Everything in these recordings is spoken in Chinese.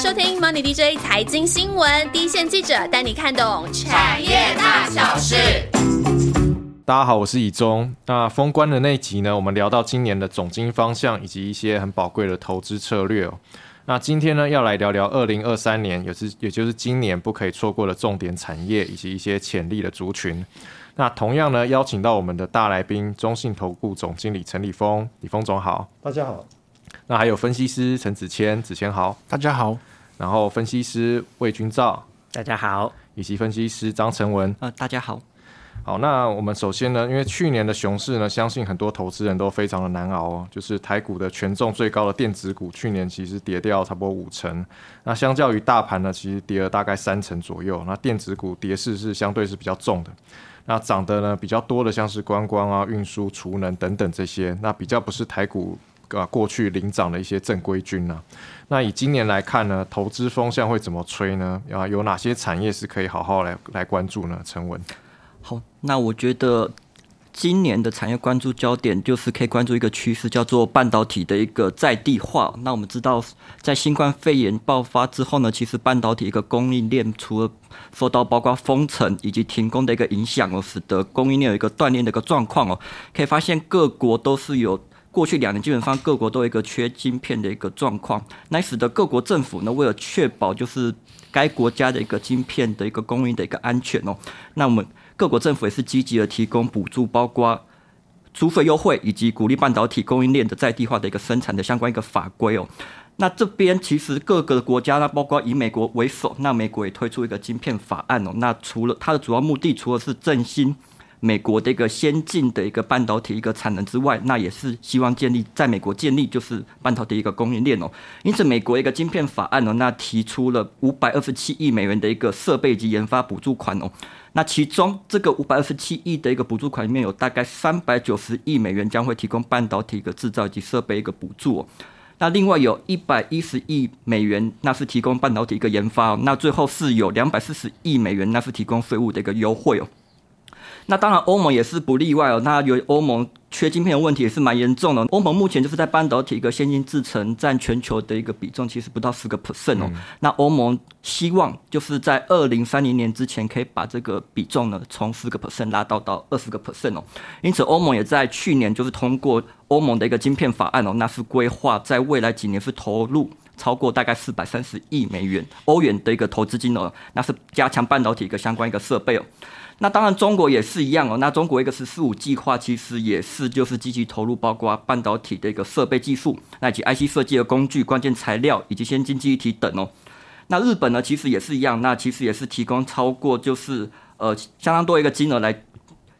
收听 Money DJ 财经新闻，第一线记者带你看懂产业大小事。大家好，我是以中。那封关的那集呢，我们聊到今年的总经方向以及一些很宝贵的投资策略哦。那今天呢，要来聊聊二零二三年，也是也就是今年不可以错过的重点产业以及一些潜力的族群。那同样呢，邀请到我们的大来宾，中信投顾总经理陈立峰，李峰总好。大家好。那还有分析师陈子谦，子谦好，大家好。然后分析师魏君照，大家好，以及分析师张成文，呃，大家好。好，那我们首先呢，因为去年的熊市呢，相信很多投资人都非常的难熬哦。就是台股的权重最高的电子股，去年其实跌掉差不多五成。那相较于大盘呢，其实跌了大概三成左右。那电子股跌势是相对是比较重的。那涨的呢比较多的，像是观光啊、运输、储能等等这些，那比较不是台股。啊，过去领涨的一些正规军呢？那以今年来看呢，投资风向会怎么吹呢？啊，有哪些产业是可以好好来来关注呢？陈文，好，那我觉得今年的产业关注焦点就是可以关注一个趋势，叫做半导体的一个在地化。那我们知道，在新冠肺炎爆发之后呢，其实半导体一个供应链除了受到包括封城以及停工的一个影响哦，使得供应链有一个断裂的一个状况哦，可以发现各国都是有。过去两年基本上各国都有一个缺晶片的一个状况，那使得各国政府呢为了确保就是该国家的一个晶片的一个供应的一个安全哦，那我们各国政府也是积极的提供补助，包括租费优惠以及鼓励半导体供应链的在地化的一个生产的相关一个法规哦。那这边其实各个国家呢，包括以美国为首，那美国也推出一个晶片法案哦。那除了它的主要目的，除了是振兴。美国的一个先进的一个半导体一个产能之外，那也是希望建立在美国建立就是半导体一个供应链哦。因此，美国一个晶片法案呢，那提出了五百二十七亿美元的一个设备及研发补助款哦。那其中这个五百二十七亿的一个补助款里面有大概三百九十亿美元将会提供半导体一个制造及设备一个补助哦。那另外有一百一十亿美元，那是提供半导体一个研发哦。那最后是有两百四十亿美元，那是提供税务的一个优惠哦。那当然，欧盟也是不例外哦。那有欧盟缺晶片的问题也是蛮严重的。欧盟目前就是在半导体一个先进制程占全球的一个比重，其实不到十个 percent 哦。那欧盟希望就是在二零三零年之前可以把这个比重呢从十个 percent 拉到到二十个 percent 哦。因此，欧盟也在去年就是通过欧盟的一个晶片法案哦，那是规划在未来几年是投入超过大概四百三十亿美元欧元的一个投资金额，那是加强半导体一个相关一个设备哦。那当然，中国也是一样哦。那中国一个“十四五”计划，其实也是就是积极投入，包括半导体的一个设备技术，那以及 IC 设计的工具、关键材料以及先进记忆体等哦。那日本呢，其实也是一样，那其实也是提供超过就是呃相当多一个金额来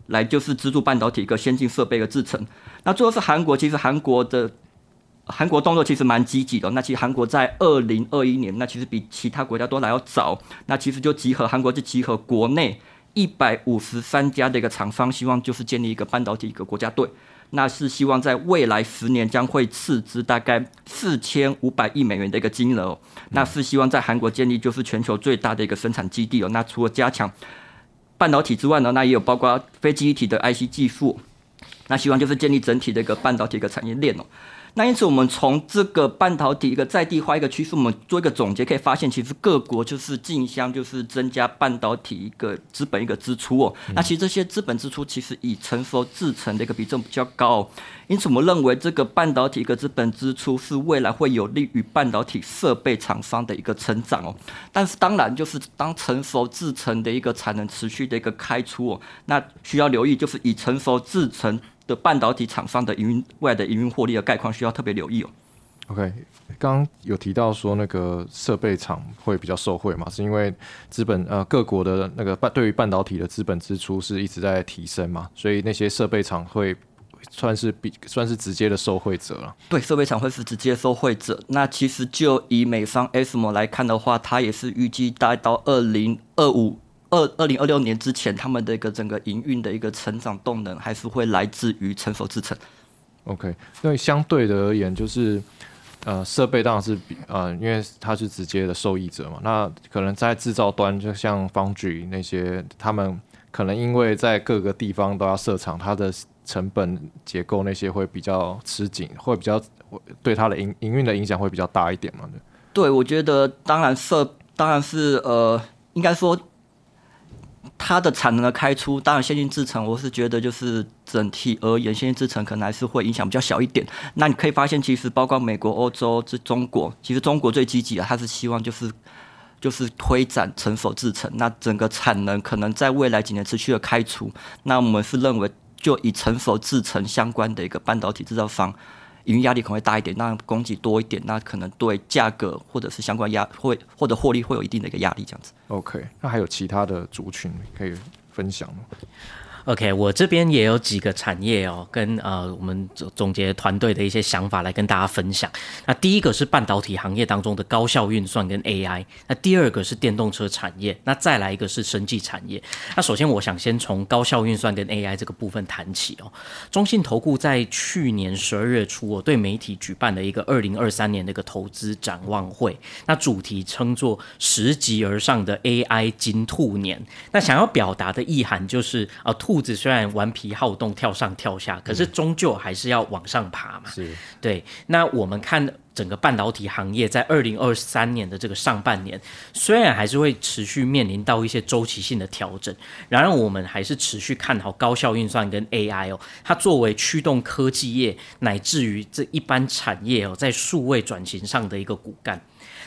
来就是资助半导体一个先进设备的制成。那最后是韩国，其实韩国的韩国动作其实蛮积极的。那其实韩国在二零二一年，那其实比其他国家都来要早。那其实就集合韩国就集合国内。一百五十三家的一个厂商，希望就是建立一个半导体一个国家队，那是希望在未来十年将会斥资大概四千五百亿美元的一个金额，那是希望在韩国建立就是全球最大的一个生产基地哦。那除了加强半导体之外呢，那也有包括非基体的 IC 技术，那希望就是建立整体的一个半导体一个产业链哦。那因此，我们从这个半导体一个在地化一个趋势，我们做一个总结，可以发现，其实各国就是竞相就是增加半导体一个资本一个支出哦。那其实这些资本支出其实以成熟制成的一个比重比较高，因此我们认为这个半导体一个资本支出是未来会有利于半导体设备厂商的一个成长哦。但是当然，就是当成熟制成的一个产能持续的一个开出哦，那需要留意就是以成熟制成。的半导体厂商的营运未来的营运获利的概况需要特别留意哦。OK，刚刚有提到说那个设备厂会比较受惠嘛，是因为资本呃各国的那个半对于半导体的资本支出是一直在提升嘛，所以那些设备厂会算是比算是直接的受惠者了。对，设备厂会是直接受惠者。那其实就以美商 ASML 来看的话，它也是预计待到二零二五。二二零二六年之前，他们的一个整个营运的一个成长动能，还是会来自于成熟制程。OK，因为相对的而言，就是呃设备当然是比呃，因为它是直接的受益者嘛。那可能在制造端，就像 Foundry 那些，他们可能因为在各个地方都要设厂，它的成本结构那些会比较吃紧，会比较对它的营营运的影响会比较大一点嘛。对，我觉得当然设当然是呃，应该说它的产能的开出，当然先进制程，我是觉得就是整体而言，先进制程可能还是会影响比较小一点。那你可以发现，其实包括美国、欧洲、这中国，其实中国最积极的，它是希望就是就是推展成熟制程，那整个产能可能在未来几年持续的开出。那我们是认为，就以成熟制程相关的一个半导体制造商。营运压力可能会大一点，那供给多一点，那可能对价格或者是相关压会或者获利会有一定的一个压力，这样子。OK，那还有其他的族群可以分享吗？OK，我这边也有几个产业哦，跟呃我们总总结团队的一些想法来跟大家分享。那第一个是半导体行业当中的高效运算跟 AI，那第二个是电动车产业，那再来一个是生技产业。那首先我想先从高效运算跟 AI 这个部分谈起哦。中信投顾在去年十二月初，我对媒体举办了一个二零二三年的一个投资展望会，那主题称作“拾级而上的 AI 金兔年”。那想要表达的意涵就是啊。兔子虽然顽皮好动、跳上跳下，可是终究还是要往上爬嘛。是，对。那我们看整个半导体行业在二零二三年的这个上半年，虽然还是会持续面临到一些周期性的调整，然而我们还是持续看好高效运算跟 AI 哦，它作为驱动科技业乃至于这一般产业哦，在数位转型上的一个骨干。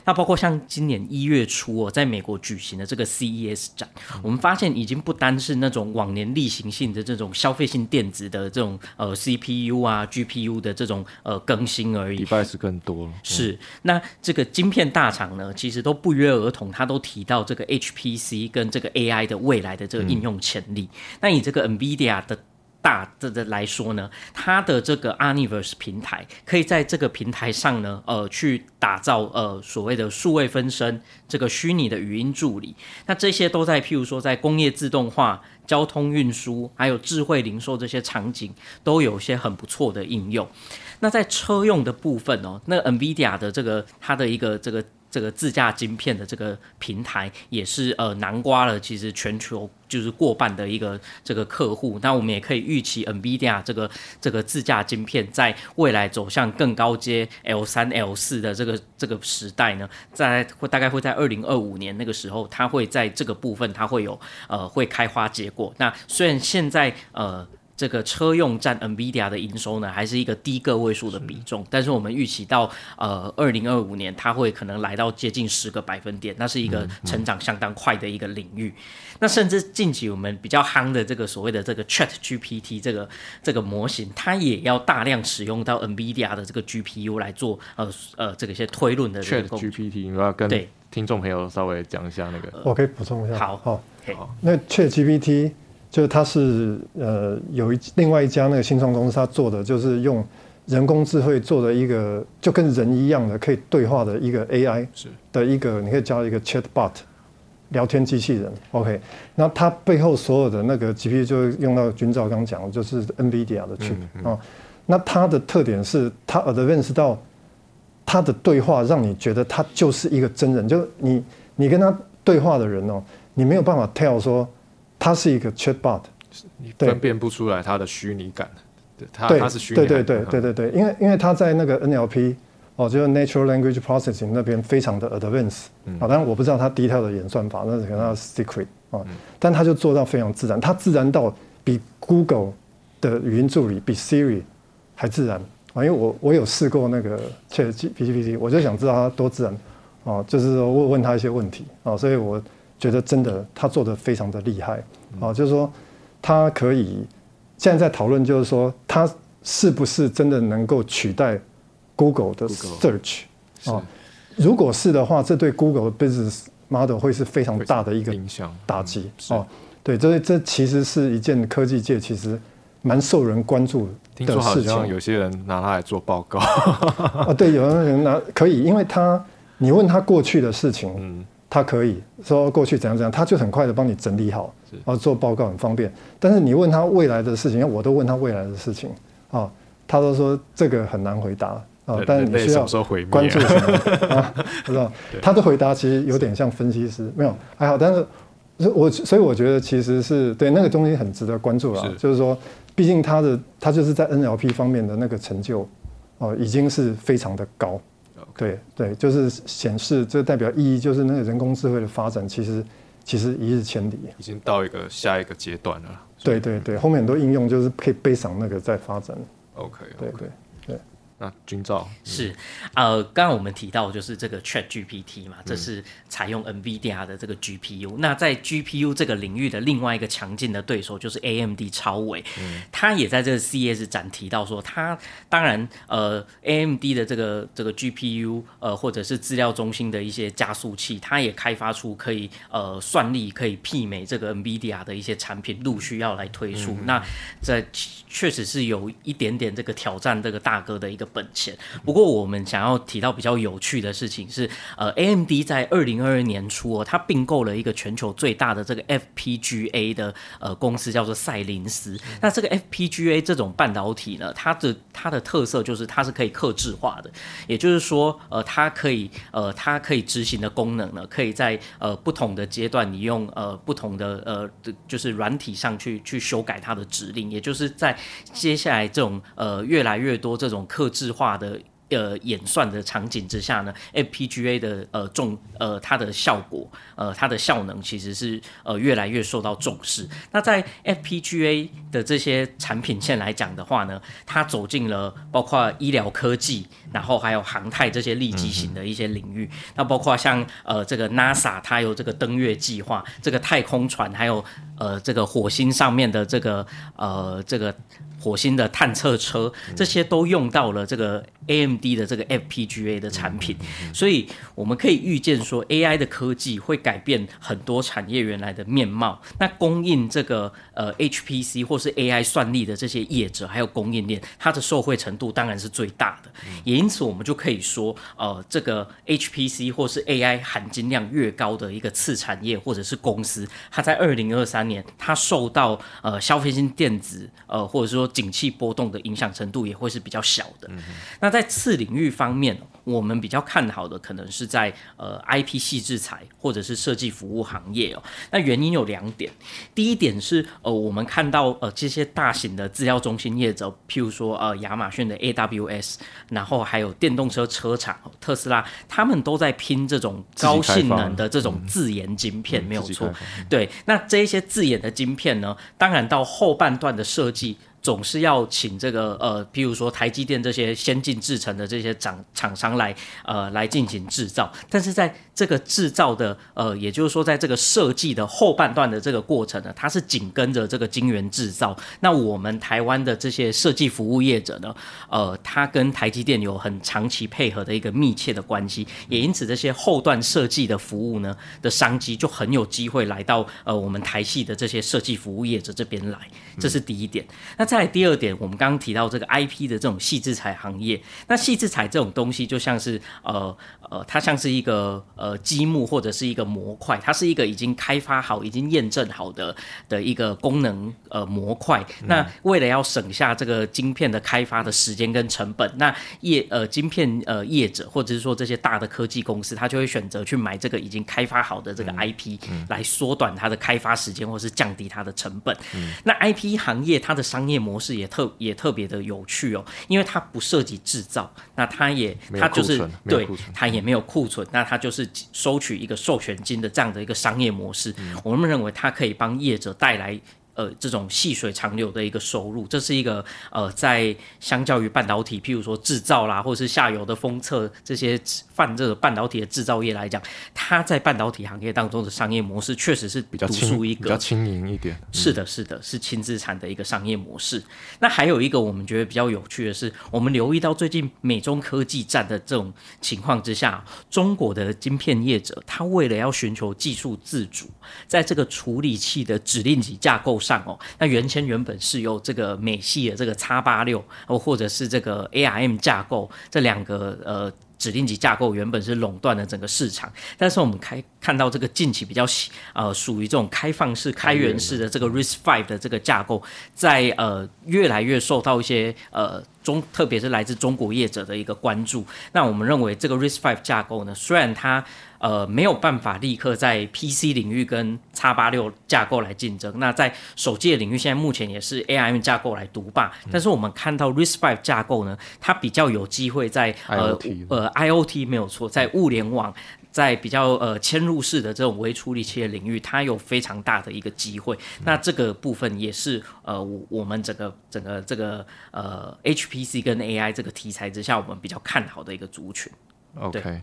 那包括像今年一月初哦，在美国举行的这个 CES 展，我们发现已经不单是那种往年例行性的这种消费性电子的这种呃 CPU 啊 GPU 的这种呃更新而已，礼拜是更多了。是，那这个晶片大厂呢，其实都不约而同，他都提到这个 HPC 跟这个 AI 的未来的这个应用潜力。那以这个 NVIDIA 的大的的来说呢，它的这个 Universe 平台可以在这个平台上呢，呃，去打造呃所谓的数位分身，这个虚拟的语音助理。那这些都在譬如说在工业自动化、交通运输，还有智慧零售这些场景，都有些很不错的应用。那在车用的部分哦，那 NVIDIA 的这个它的一个这个。这个自驾晶片的这个平台也是呃南瓜了，其实全球就是过半的一个这个客户。那我们也可以预期，NVIDIA 这个这个自驾晶片在未来走向更高阶 L 三 L 四的这个这个时代呢，在会大概会在二零二五年那个时候，它会在这个部分它会有呃会开花结果。那虽然现在呃。这个车用占 NVIDIA 的营收呢，还是一个低个位数的比重，但是我们预期到呃二零二五年，它会可能来到接近十个百分点，那是一个成长相当快的一个领域。那甚至近期我们比较夯的这个所谓的这个 Chat GPT 这个这个模型，它也要大量使用到 NVIDIA 的这个 GPU 来做呃呃这个一些推论的 Chat GPT，你要跟听众朋友稍微讲一下那个，我可以补充一下。好，好，那 Chat GPT。就是它是呃有一另外一家那个新创公司，它做的就是用人工智慧做的一个就跟人一样的可以对话的一个 AI 是的一个，你可以叫一个 Chatbot 聊天机器人。OK，那它背后所有的那个 GPU 就用到君兆刚讲的，就是 NVIDIA 的 chip 啊。那它的特点是它 advance 到它的对话，让你觉得它就是一个真人，就你你跟他对话的人哦，你没有办法 tell 说。它是一个 chatbot，你分辨不出来它的虚拟感，对，它它是虚拟，对对对对对对，因为因为它在那个 NLP 哦，就是 Natural Language Processing 那边非常的 advanced，啊，当然我不知道它第一套的演算法，那是可能 secret 啊，但它就做到非常自然，它自然到比 Google 的语音助理比 Siri 还自然。啊，因为我我有试过那个 Chat GPT，我就想知道它多自然。啊，就是说问问他一些问题。啊，所以我。觉得真的他做的非常的厉害啊，就是说他可以现在在讨论，就是说他是不是真的能够取代 Google 的 Search 啊？如果是的话，这对 Google 的 business model 会是非常大的一个影响打击哦。对，这这其实是一件科技界其实蛮受人关注的事情。有些人拿它来做报告啊，对，有的人拿可以，因为他你问他过去的事情，嗯。他可以说过去怎样怎样，他就很快的帮你整理好，然后做报告很方便。但是你问他未来的事情，我都问他未来的事情啊，他都说这个很难回答啊。但是你需要关注什么 啊？不知道他的回答其实有点像分析师，没有还好。但是我所以我觉得其实是对那个东西很值得关注了。就是说，毕竟他的他就是在 NLP 方面的那个成就哦，已经是非常的高。对对，就是显示这代表意义，就是那个人工智慧的发展，其实其实一日千里，已经到一个下一个阶段了。对对对，后面很多应用就是可以背上那个在发展。OK，对对。那军照是，呃，刚刚我们提到就是这个 Chat GPT 嘛，这是采用 NVIDIA 的这个 GPU。那在 GPU 这个领域的另外一个强劲的对手就是 AMD 超微，他也在这个 CES 展提到说，他当然呃 AMD 的这个这个 GPU 呃或者是资料中心的一些加速器，它也开发出可以呃算力可以媲美这个 NVIDIA 的一些产品，陆续要来推出。那这确实是有一点点这个挑战这个大哥的一个。本钱。不过，我们想要提到比较有趣的事情是，呃，AMD 在二零二二年初哦，它并购了一个全球最大的这个 FPGA 的呃公司，叫做赛灵思。那这个 FPGA 这种半导体呢，它的它的特色就是它是可以克制化的，也就是说，呃，它可以呃它可以执行的功能呢，可以在呃不同的阶段，你用呃不同的呃就是软体上去去修改它的指令，也就是在接下来这种呃越来越多这种克智化的呃演算的场景之下呢，FPGA 的呃重呃它的效果呃它的效能其实是呃越来越受到重视。那在 FPGA 的这些产品线来讲的话呢，它走进了包括医疗科技，然后还有航太这些立基型的一些领域。那包括像呃这个 NASA 它有这个登月计划，这个太空船，还有呃这个火星上面的这个呃这个。火星的探测车，这些都用到了这个 AMD 的这个 FPGA 的产品，所以我们可以预见说，AI 的科技会改变很多产业原来的面貌。那供应这个呃 HPC 或是 AI 算力的这些业者，还有供应链，它的受惠程度当然是最大的。也因此，我们就可以说，呃，这个 HPC 或是 AI 含金量越高的一个次产业或者是公司，它在二零二三年，它受到呃消费性电子呃或者说景气波动的影响程度也会是比较小的。那在次领域方面，我们比较看好的可能是在呃 IP 系制材或者是设计服务行业哦。那原因有两点，第一点是呃我们看到呃这些大型的资料中心业者，譬如说呃亚马逊的 AWS，然后还有电动车车厂特斯拉，他们都在拼这种高性能的这种自研晶片，没有错。对，那这一些自研的晶片呢，当然到后半段的设计。总是要请这个呃，譬如说台积电这些先进制程的这些厂厂商来呃来进行制造，但是在这个制造的呃，也就是说在这个设计的后半段的这个过程呢，它是紧跟着这个晶圆制造。那我们台湾的这些设计服务业者呢，呃，它跟台积电有很长期配合的一个密切的关系，也因此这些后段设计的服务呢的商机就很有机会来到呃我们台系的这些设计服务业者这边来，这是第一点。那再第二点，我们刚刚提到这个 IP 的这种细制彩行业，那细制彩这种东西就像是呃呃，它像是一个呃积木或者是一个模块，它是一个已经开发好、已经验证好的的一个功能呃模块。那为了要省下这个晶片的开发的时间跟成本，那业呃晶片呃业者或者是说这些大的科技公司，他就会选择去买这个已经开发好的这个 IP 来缩短它的开发时间，或是降低它的成本。那 IP 行业它的商业模式也特也特别的有趣哦，因为它不涉及制造，那它也它就是对它也没有库存，那它就是收取一个授权金的这样的一个商业模式。我们认为它可以帮业者带来。呃，这种细水长流的一个收入，这是一个呃，在相较于半导体，譬如说制造啦，或者是下游的封测这些泛这个半导体的制造业来讲，它在半导体行业当中的商业模式确实是比较独树一格，比较轻盈一点。是的，是的，是轻资产的一个商业模式。那还有一个我们觉得比较有趣的是，我们留意到最近美中科技战的这种情况之下，中国的晶片业者，他为了要寻求技术自主，在这个处理器的指令级架构。上哦，那原先原本是由这个美系的这个叉八六哦，或者是这个 ARM 架构这两个呃指定级架构原本是垄断了整个市场，但是我们开看到这个近期比较呃属于这种开放式、开源式的这个 RISC Five 的这个架构，在呃越来越受到一些呃中，特别是来自中国业者的一个关注。那我们认为这个 RISC Five 架构呢，虽然它呃，没有办法立刻在 PC 领域跟叉八六架构来竞争。那在手机的领域，现在目前也是 ARM 架构来独霸。但是我们看到 RISC-V 架构呢，它比较有机会在呃呃 IOT 没有错，在物联网，在比较呃嵌入式的这种微处理器的领域，它有非常大的一个机会。那这个部分也是呃我我们整个整个这个呃 HPC 跟 AI 这个题材之下，我们比较看好的一个族群。OK。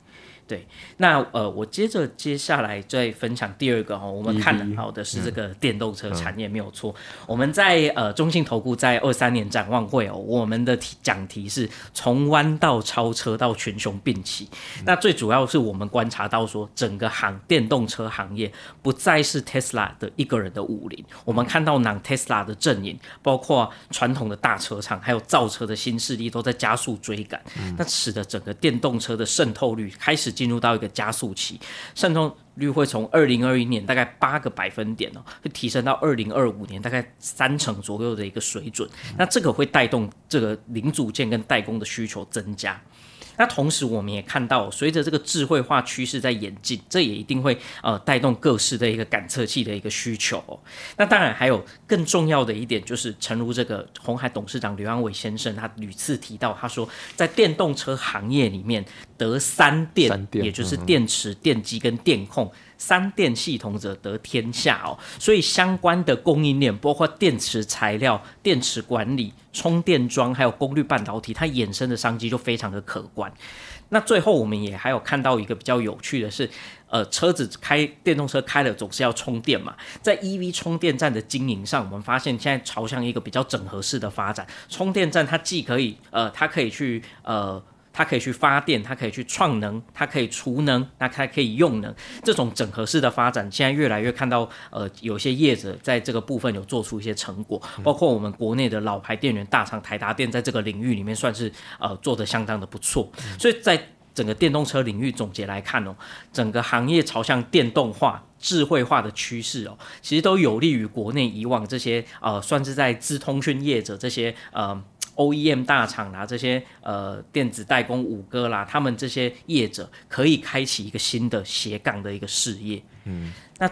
对，那呃，我接着接下来再分享第二个哈，我们看好的是这个电动车产业没有错。我们在呃中信投顾在二三年展望会哦，我们的题讲题是从弯道超车到群雄并起。那最主要是我们观察到说，整个行电动车行业不再是 Tesla 的一个人的武林，我们看到 non Tesla 的阵营，包括传统的大车厂，还有造车的新势力都在加速追赶，那使得整个电动车的渗透率开始。进入到一个加速期，渗透率会从二零二一年大概八个百分点哦，会提升到二零二五年大概三成左右的一个水准。那这个会带动这个零组件跟代工的需求增加。那同时，我们也看到，随着这个智慧化趋势在演进，这也一定会呃带动各式的一个感测器的一个需求。那当然还有更重要的一点，就是诚如这个红海董事长刘安伟先生他屡次提到，他说在电动车行业里面得三电，也就是电池、电机跟电控。三电系统者得天下哦，所以相关的供应链，包括电池材料、电池管理、充电桩，还有功率半导体，它衍生的商机就非常的可观。那最后我们也还有看到一个比较有趣的是，呃，车子开电动车开了总是要充电嘛，在 EV 充电站的经营上，我们发现现在朝向一个比较整合式的发展，充电站它既可以，呃，它可以去，呃。它可以去发电，它可以去创能，它可以储能，那它可以用能。这种整合式的发展，现在越来越看到，呃，有些业者在这个部分有做出一些成果，包括我们国内的老牌电源大厂台达电，在这个领域里面算是呃做的相当的不错。所以在整个电动车领域总结来看哦，整个行业朝向电动化、智慧化的趋势哦，其实都有利于国内以往这些呃算是在资通讯业者这些呃。OEM 大厂啦，这些呃电子代工五哥啦，他们这些业者可以开启一个新的斜杠的一个事业。嗯，那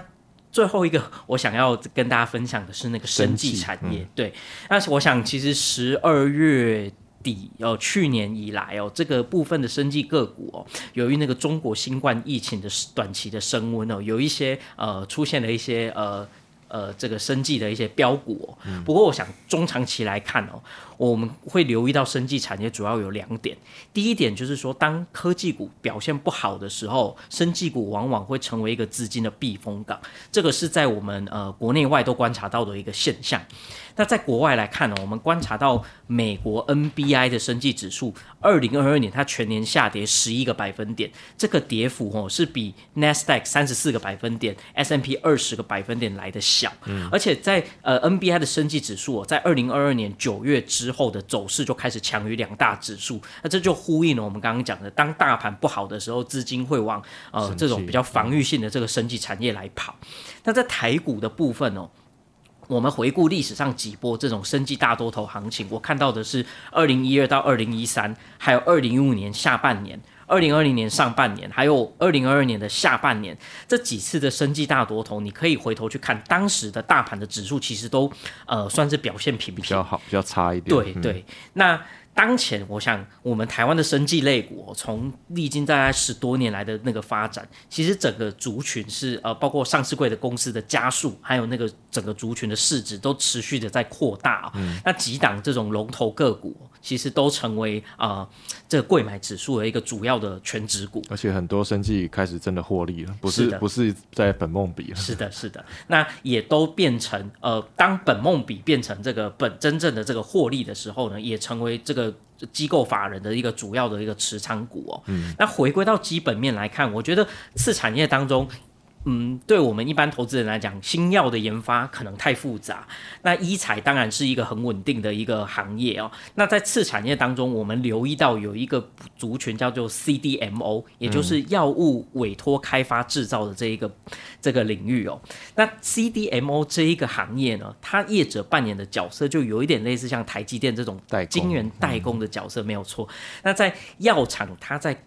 最后一个我想要跟大家分享的是那个生技产业。对，那我想其实十二月底哦，去年以来哦，这个部分的生技个股哦，由于那个中国新冠疫情的短期的升温哦，有一些呃出现了一些呃呃这个生技的一些标股。不过我想中长期来看哦。我们会留意到生技产业主要有两点，第一点就是说，当科技股表现不好的时候，生技股往往会成为一个资金的避风港，这个是在我们呃国内外都观察到的一个现象。那在国外来看呢，我们观察到美国 NBI 的生技指数，二零二二年它全年下跌十一个百分点，这个跌幅哦是比 Nasdaq 三十四个百分点、S&P 二十个百分点来的小，嗯而且在呃 NBI 的生技指数哦，在二零二二年九月之之后的走势就开始强于两大指数，那这就呼应了我们刚刚讲的，当大盘不好的时候，资金会往呃这种比较防御性的这个升级产业来跑。那在台股的部分哦，我们回顾历史上几波这种升级大多头行情，我看到的是二零一二到二零一三，还有二零一五年下半年。二零二零年上半年，还有二零二二年的下半年，这几次的生计大多头，你可以回头去看当时的大盘的指数，其实都呃算是表现平平，比较好，比较差一点。对对，那。当前，我想我们台湾的生技类股，从历经大概十多年来的那个发展，其实整个族群是呃，包括上市柜的公司的加速，还有那个整个族群的市值都持续的在扩大。嗯那几档这种龙头个股，其实都成为啊这个贵买指数的一个主要的全指股。而且很多生技开始真的获利了，不是不是在本梦比了。是的，是的，那也都变成呃，当本梦比变成这个本真正的这个获利的时候呢，也成为这个。机构法人的一个主要的一个持仓股哦，嗯那回归到基本面来看，我觉得次产业当中。嗯，对我们一般投资人来讲，新药的研发可能太复杂。那医材当然是一个很稳定的一个行业哦。那在次产业当中，我们留意到有一个族群叫做 CDMO，也就是药物委托开发制造的这一个这个领域哦。那 CDMO 这一个行业呢，它业者扮演的角色就有一点类似像台积电这种晶圆代工的角色，没有错。那在药厂，它在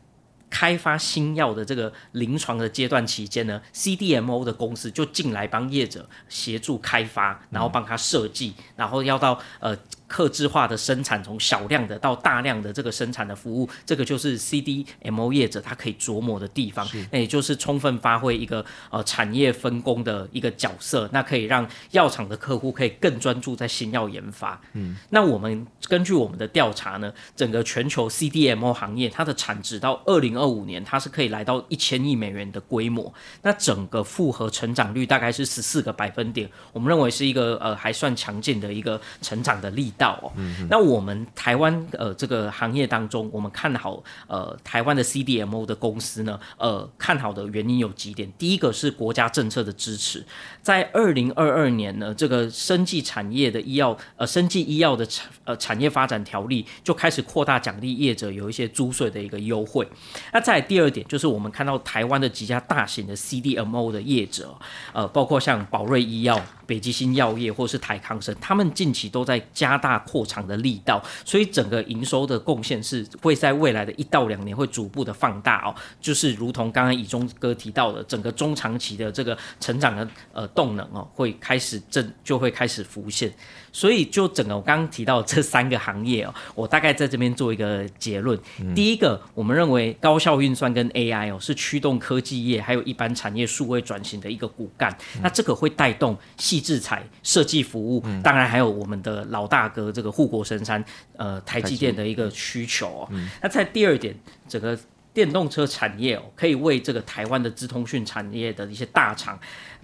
开发新药的这个临床的阶段期间呢，CDMO 的公司就进来帮业者协助开发，然后帮他设计，然后要到呃。克制化的生产，从小量的到大量的这个生产的服务，这个就是 CDMO 业者他可以琢磨的地方。那也就是充分发挥一个呃产业分工的一个角色，那可以让药厂的客户可以更专注在新药研发。嗯，那我们根据我们的调查呢，整个全球 CDMO 行业它的产值到二零二五年，它是可以来到一千亿美元的规模。那整个复合成长率大概是十四个百分点，我们认为是一个呃还算强劲的一个成长的力。到哦，那我们台湾呃这个行业当中，我们看好呃台湾的 CDMO 的公司呢，呃看好的原因有几点。第一个是国家政策的支持，在二零二二年呢，这个生技产业的医药呃生技医药的产呃产业发展条例就开始扩大奖励业者有一些租税的一个优惠。那再第二点就是我们看到台湾的几家大型的 CDMO 的业者，呃包括像宝瑞医药。北极星药业或是台康生，他们近期都在加大扩厂的力道，所以整个营收的贡献是会在未来的一到两年会逐步的放大哦。就是如同刚刚以中哥提到的，整个中长期的这个成长的呃动能哦，会开始正就会开始浮现。所以，就整个我刚刚提到这三个行业哦，我大概在这边做一个结论。第一个，我们认为高效运算跟 AI 哦，是驱动科技业还有一般产业数位转型的一个骨干。那这个会带动细制材、设计服务，当然还有我们的老大哥这个护国神山呃台积电的一个需求哦。那在第二点，整个电动车产业哦，可以为这个台湾的资通讯产业的一些大厂。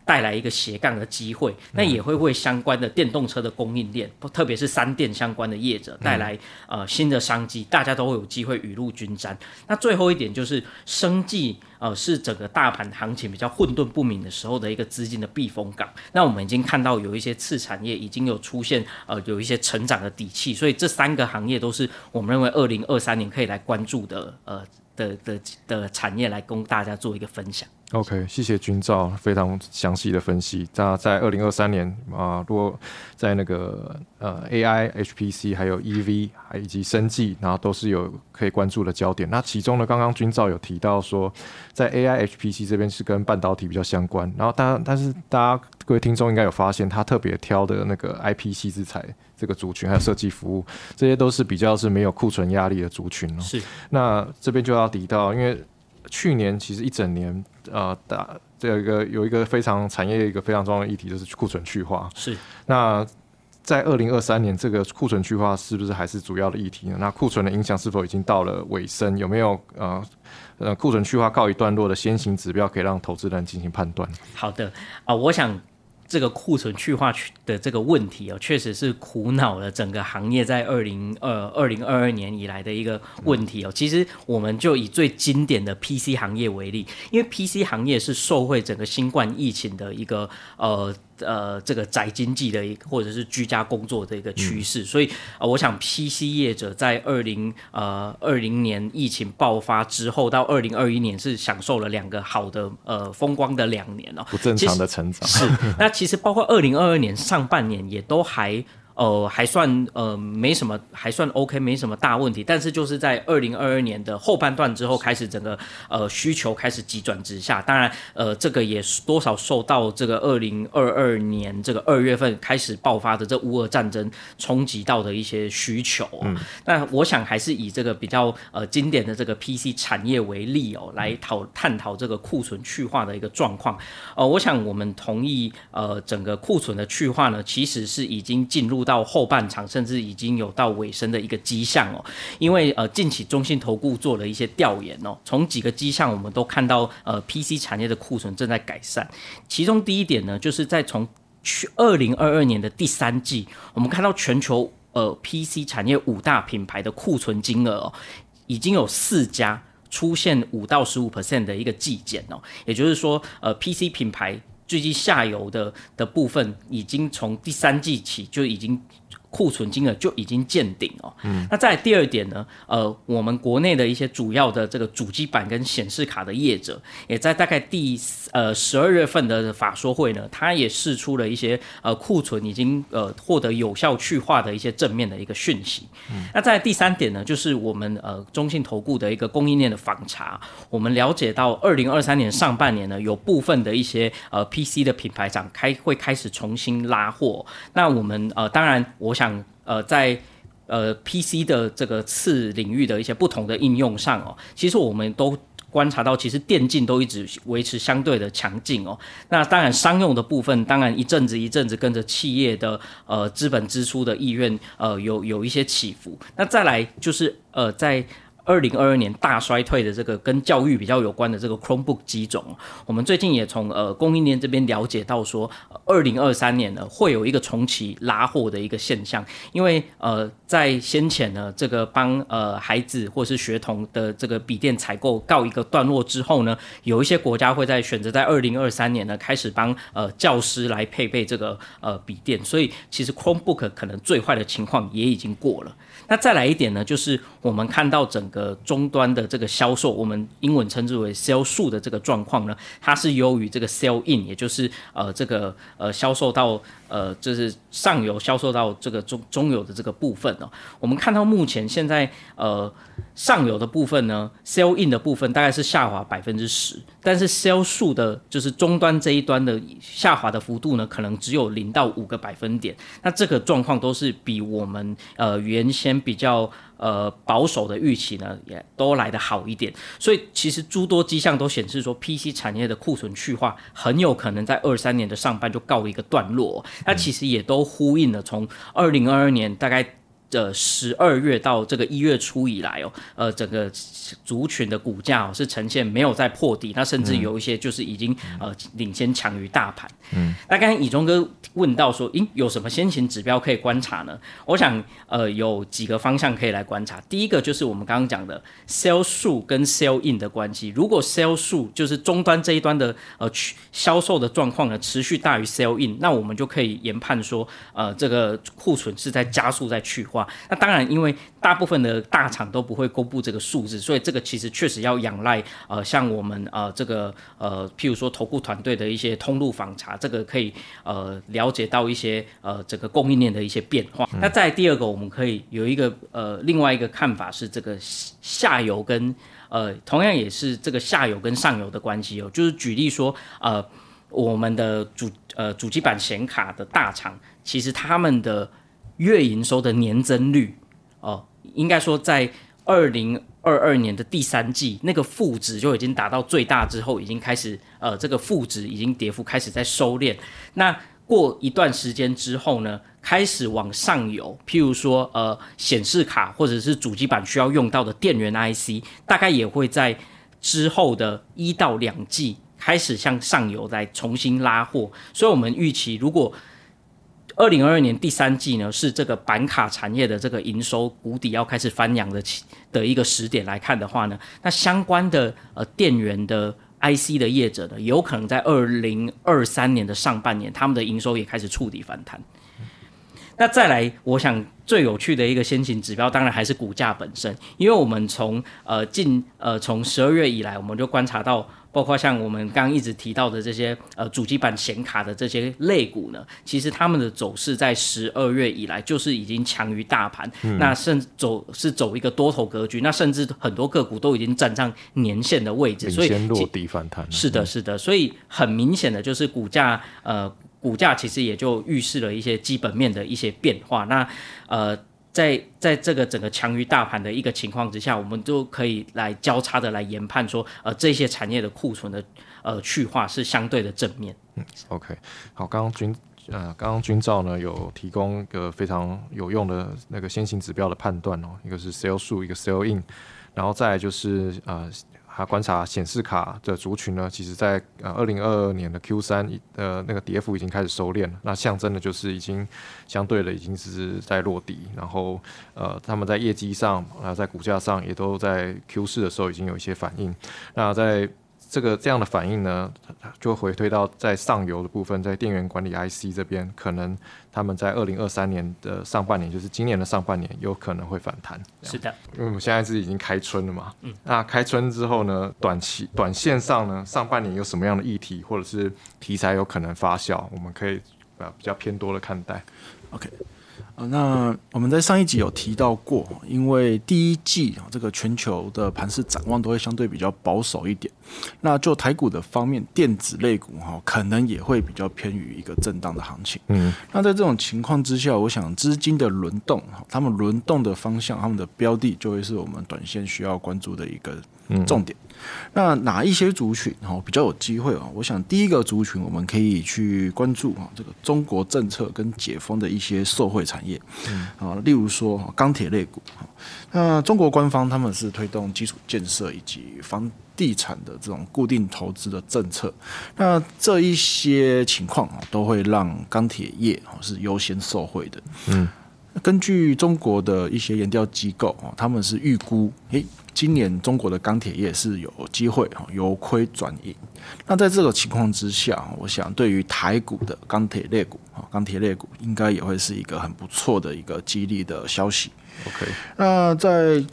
带来一个斜杠的机会，那也会为相关的电动车的供应链，特别是三电相关的业者带来呃新的商机，大家都会有机会雨露均沾。那最后一点就是，生计呃是整个大盘行情比较混沌不明的时候的一个资金的避风港。那我们已经看到有一些次产业已经有出现呃有一些成长的底气，所以这三个行业都是我们认为二零二三年可以来关注的呃的的的产业，来供大家做一个分享。OK，谢谢君照非常详细的分析。那在二零二三年啊，如果在那个呃 AI、HPC 还有 EV 还以及生技，然后都是有可以关注的焦点。那其中呢，刚刚君照有提到说，在 AI、HPC 这边是跟半导体比较相关。然后，但但是大家各位听众应该有发现，他特别挑的那个 IP 细制材这个族群，还有设计服务，这些都是比较是没有库存压力的族群哦。是。那这边就要提到，因为去年其实一整年。呃，大这个有一个非常产业一个非常重要的议题，就是库存去化。是。那在二零二三年，这个库存去化是不是还是主要的议题呢？那库存的影响是否已经到了尾声？有没有呃呃库存去化告一段落的先行指标，可以让投资人进行判断？好的啊，我想。这个库存去化的这个问题哦，确实是苦恼了整个行业在二零二二零二二年以来的一个问题哦。其实我们就以最经典的 PC 行业为例，因为 PC 行业是受惠整个新冠疫情的一个呃。呃，这个宅经济的一个或者是居家工作的一个趋势，所以呃，我想 PC 业者在二零呃二零年疫情爆发之后，到二零二一年是享受了两个好的呃风光的两年哦，不正常的成长是。那其实包括二零二二年上半年也都还。呃，还算呃没什么，还算 OK，没什么大问题。但是就是在二零二二年的后半段之后，开始整个呃需求开始急转直下。当然，呃，这个也是多少受到这个二零二二年这个二月份开始爆发的这乌俄战争冲击到的一些需求。嗯。那我想还是以这个比较呃经典的这个 PC 产业为例哦，来讨探讨这个库存去化的一个状况。呃，我想我们同意呃整个库存的去化呢，其实是已经进入。到后半场，甚至已经有到尾声的一个迹象哦。因为呃，近期中信投顾做了一些调研哦，从几个迹象我们都看到，呃，PC 产业的库存正在改善。其中第一点呢，就是在从去二零二二年的第三季，我们看到全球呃 PC 产业五大品牌的库存金额哦，已经有四家。出现五到十五 percent 的一个季减哦，也就是说，呃，PC 品牌最近下游的的部分已经从第三季起就已经。库存金额就已经见顶哦。嗯，那在第二点呢，呃，我们国内的一些主要的这个主机板跟显示卡的业者，也在大概第呃十二月份的法说会呢，它也释出了一些呃库存已经呃获得有效去化的一些正面的一个讯息。嗯，那在第三点呢，就是我们呃中信投顾的一个供应链的访查，我们了解到二零二三年上半年呢，有部分的一些呃 PC 的品牌厂开会开始重新拉货。那我们呃当然我。像呃，在呃 PC 的这个次领域的一些不同的应用上哦，其实我们都观察到，其实电竞都一直维持相对的强劲哦。那当然商用的部分，当然一阵子一阵子跟着企业的呃资本支出的意愿呃有有一些起伏。那再来就是呃在。二零二二年大衰退的这个跟教育比较有关的这个 Chromebook 机种，我们最近也从呃供应链这边了解到说，二零二三年呢会有一个重启拉货的一个现象，因为呃在先前呢这个帮呃孩子或是学童的这个笔电采购告一个段落之后呢，有一些国家会在选择在二零二三年呢开始帮呃教师来配备这个呃笔电，所以其实 Chromebook 可能最坏的情况也已经过了。那再来一点呢，就是我们看到整个终端的这个销售，我们英文称之为 sell 数的这个状况呢，它是优于这个 sell in，也就是呃这个呃销售到。呃，就是上游销售到这个中中游的这个部分哦，我们看到目前现在呃上游的部分呢，sell in 的部分大概是下滑百分之十，但是 sell 数的，就是终端这一端的下滑的幅度呢，可能只有零到五个百分点。那这个状况都是比我们呃原先比较。呃，保守的预期呢，也都来得好一点，所以其实诸多迹象都显示说，PC 产业的库存去化很有可能在二三年的上半就告一个段落。那其实也都呼应了从二零二二年大概。这十二月到这个一月初以来哦，呃，整个族群的股价哦是呈现没有在破底，那甚至有一些就是已经呃领先强于大盘。嗯，那刚才以中哥问到说，咦，有什么先行指标可以观察呢？我想呃有几个方向可以来观察。第一个就是我们刚刚讲的 sell 数跟 sell in 的关系，如果 sell 数就是终端这一端的呃销售的状况呢持续大于 sell in，那我们就可以研判说，呃，这个库存是在加速在去化。那当然，因为大部分的大厂都不会公布这个数字，所以这个其实确实要仰赖呃，像我们呃这个呃，譬如说投顾团队的一些通路访查，这个可以呃了解到一些呃这个供应链的一些变化。那在第二个，我们可以有一个呃另外一个看法是这个下游跟呃同样也是这个下游跟上游的关系哦，就是举例说呃我们的主呃主机板显卡的大厂，其实他们的。月营收的年增率，哦，应该说在二零二二年的第三季，那个负值就已经达到最大之后，已经开始，呃，这个负值已经跌幅开始在收敛。那过一段时间之后呢，开始往上游，譬如说，呃，显示卡或者是主机板需要用到的电源 IC，大概也会在之后的一到两季开始向上游来重新拉货。所以，我们预期如果二零二二年第三季呢，是这个板卡产业的这个营收谷底要开始翻扬的起的一个时点来看的话呢，那相关的呃电源的 IC 的业者呢，有可能在二零二三年的上半年，他们的营收也开始触底反弹。那再来，我想最有趣的一个先行指标，当然还是股价本身，因为我们从呃近呃从十二月以来，我们就观察到。包括像我们刚刚一直提到的这些呃主机板显卡的这些类股呢，其实他们的走势在十二月以来就是已经强于大盘，那甚走是走一个多头格局，那甚至很多个股都已经站上年线的位置，所以先落地反弹。是的，是的，所以很明显的就是股价呃股价其实也就预示了一些基本面的一些变化。那呃。在在这个整个强于大盘的一个情况之下，我们就可以来交叉的来研判说，呃，这些产业的库存的呃去化是相对的正面。嗯，OK，好，刚刚军呃刚刚军照呢有提供一个非常有用的那个先行指标的判断哦，一个是 sell 数，一个 sell in，然后再就是呃他观察显示卡的族群呢，其实在呃二零二二年的 Q 三呃那个跌幅已经开始收敛了，那象征的就是已经相对的已经是在落底，然后呃他们在业绩上啊在股价上也都在 Q 四的时候已经有一些反应，那在这个这样的反应呢，就回推到在上游的部分，在电源管理 IC 这边，可能他们在二零二三年的上半年，就是今年的上半年，有可能会反弹。是的，因为我们现在是已经开春了嘛，嗯，那开春之后呢，短期短线上呢，上半年有什么样的议题或者是题材有可能发酵，我们可以呃比较偏多的看待。OK。啊，那我们在上一集有提到过，因为第一季啊，这个全球的盘势展望都会相对比较保守一点。那就台股的方面，电子类股哈，可能也会比较偏于一个震荡的行情。嗯，那在这种情况之下，我想资金的轮动，他们轮动的方向，他们的标的，就会是我们短线需要关注的一个重点。那哪一些族群哈比较有机会啊？我想第一个族群我们可以去关注啊，这个中国政策跟解封的一些受惠产业，啊，例如说钢铁类股那中国官方他们是推动基础建设以及房地产的这种固定投资的政策，那这一些情况啊，都会让钢铁业啊是优先受惠的。嗯，根据中国的一些研调机构啊，他们是预估诶。今年中国的钢铁业是有机会哈由亏转盈，那在这个情况之下，我想对于台股的钢铁类股啊，钢铁类股应该也会是一个很不错的一个激励的消息。OK，那在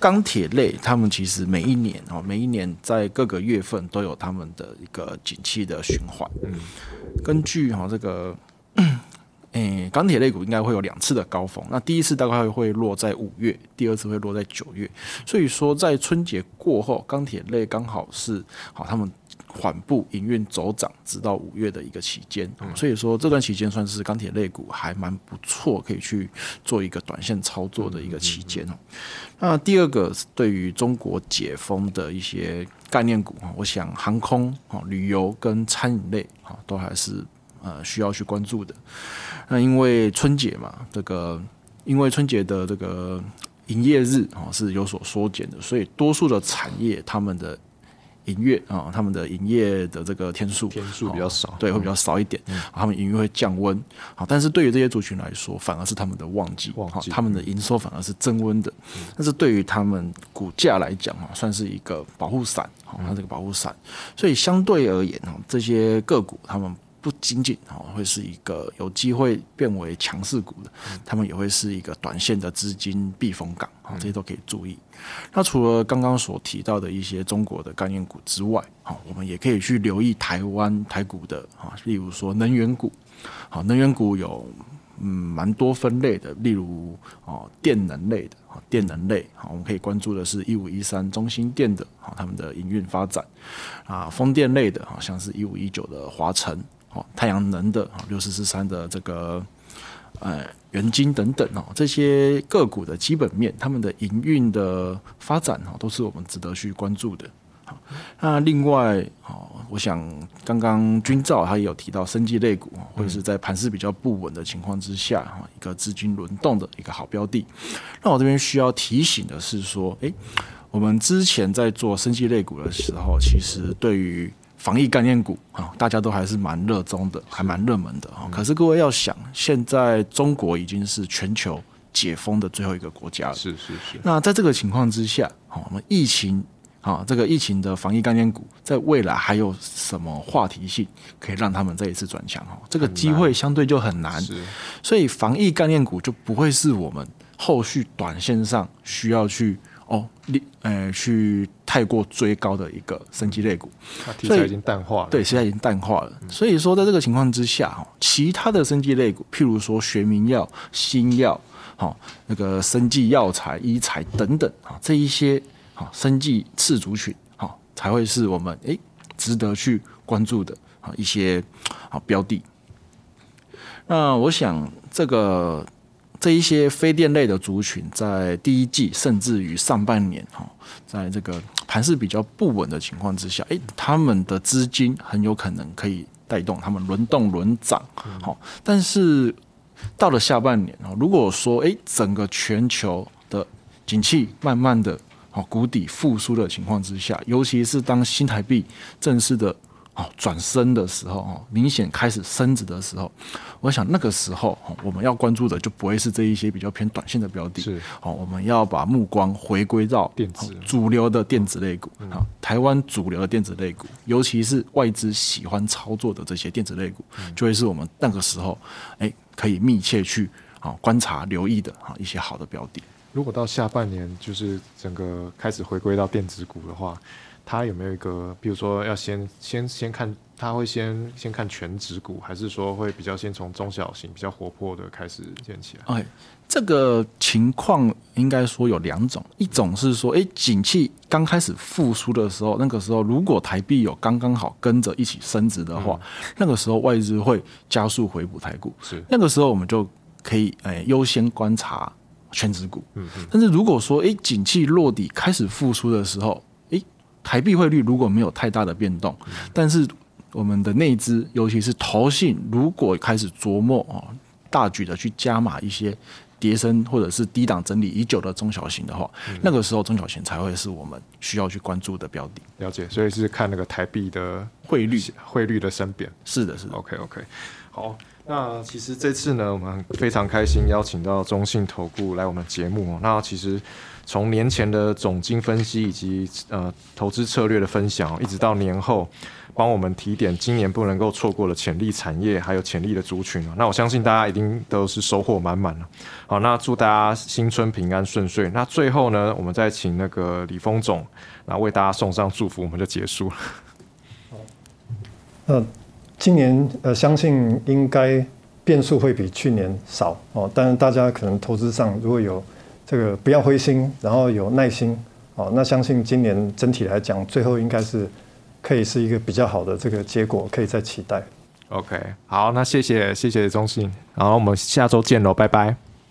钢铁类，他们其实每一年哦，每一年在各个月份都有他们的一个景气的循环。嗯，根据哈这个。诶，钢铁类股应该会有两次的高峰。那第一次大概会落在五月，第二次会落在九月。所以说，在春节过后，钢铁类刚好是好他们缓步营运走涨，直到五月的一个期间。所以说，这段期间算是钢铁类股还蛮不错，可以去做一个短线操作的一个期间哦。那第二个是对于中国解封的一些概念股我想航空、旅游跟餐饮类啊，都还是呃需要去关注的。那因为春节嘛，这个因为春节的这个营业日啊是有所缩减的，所以多数的产业他们的营业啊，他们的营业的这个天数天数比较少，对，会比较少一点。他们营业会降温，好，但是对于这些族群来说，反而是他们的旺季，旺季，他们的营收反而是增温的。但是对于他们股价来讲啊，算是一个保护伞，好，它这个保护伞。所以相对而言啊，这些个股他们。不仅仅哦会是一个有机会变为强势股的，他们也会是一个短线的资金避风港啊，这些都可以注意。那除了刚刚所提到的一些中国的概念股之外，好，我们也可以去留意台湾台股的啊，例如说能源股，好，能源股有嗯蛮多分类的，例如哦电能类的。电能类，好，我们可以关注的是一五一三中心电的，好，他们的营运发展啊，风电类的，好像是一五一九的华晨，好，太阳能的，六四四三的这个呃元晶等等哦，这些个股的基本面，他们的营运的发展哈，都是我们值得去关注的。那另外，哦，我想刚刚军照他也有提到，生技类股或者是在盘势比较不稳的情况之下，哈，一个资金轮动的一个好标的。那我这边需要提醒的是说，诶，我们之前在做生技类股的时候，其实对于防疫概念股啊，大家都还是蛮热衷的，还蛮热门的啊。可是各位要想，现在中国已经是全球解封的最后一个国家了，是是是。那在这个情况之下，好，我们疫情。啊，这个疫情的防疫概念股，在未来还有什么话题性可以让他们再一次转强？哈，这个机会相对就很难，所以防疫概念股就不会是我们后续短线上需要去哦，你呃，去太过追高的一个升级类股。题材已经淡化了，对，现在已经淡化了。所以说，在这个情况之下，哈，其他的升级类股，譬如说学名药、新药，好，那个生技药材、医材等等，啊，这一些。好，生技次族群，好才会是我们诶值得去关注的啊一些好标的。那我想，这个这一些非电类的族群，在第一季甚至于上半年，哈，在这个盘势比较不稳的情况之下，诶，他们的资金很有可能可以带动他们轮动轮涨，好，但是到了下半年，哦，如果说诶整个全球的景气慢慢的。好谷底复苏的情况之下，尤其是当新台币正式的哦转身的时候，哦明显开始升值的时候，我想那个时候哦我们要关注的就不会是这一些比较偏短线的标的，是哦我们要把目光回归到电子哦主流的电子类股，好、台湾主流的电子类股，尤其是外资喜欢操作的这些电子类股，就会是我们那个时候哎可以密切去好、观察留意的哈一些好的标的。如果到下半年就是整个开始回归到电子股的话，它有没有一个，比如说要先先先看，他会先先看全指股，还是说会比较先从中小型比较活泼的开始建起来？OK，这个情况应该说有两种，一种是说，哎，景气刚开始复苏的时候，那个时候如果台币有刚刚好跟着一起升值的话，那个时候外资会加速回补台股，是。那个时候我们就可以哎优先观察全指股。嗯但是如果说诶景气落底开始复苏的时候，诶台币汇率如果没有太大的变动，但是我们的内资，尤其是投信，如果开始琢磨哦大举的去加码一些跌升或者是低档整理已久的中小型的话，那个时候中小型才会是我们需要去关注的标的。了解，所以是看那个台币的汇率汇率的升贬。是的，是的。OK OK，好，那其实这次呢，我们非常开心邀请到中信投顾来我们节目哦。那其实从年前的总经分析以及呃投资策略的分享，一直到年后帮我们提点今年不能够错过的潜力产业还有潜力的族群哦。那我相信大家一定都是收获满满了。好，那祝大家新春平安顺遂。那最后呢，我们再请那个李峰总，那为大家送上祝福，我们就结束了。那 今年呃，相信应该变数会比去年少哦，但是大家可能投资上如果有这个不要灰心，然后有耐心哦，那相信今年整体来讲，最后应该是可以是一个比较好的这个结果，可以再期待。OK，好，那谢谢谢谢中信，然后我们下周见喽，拜拜。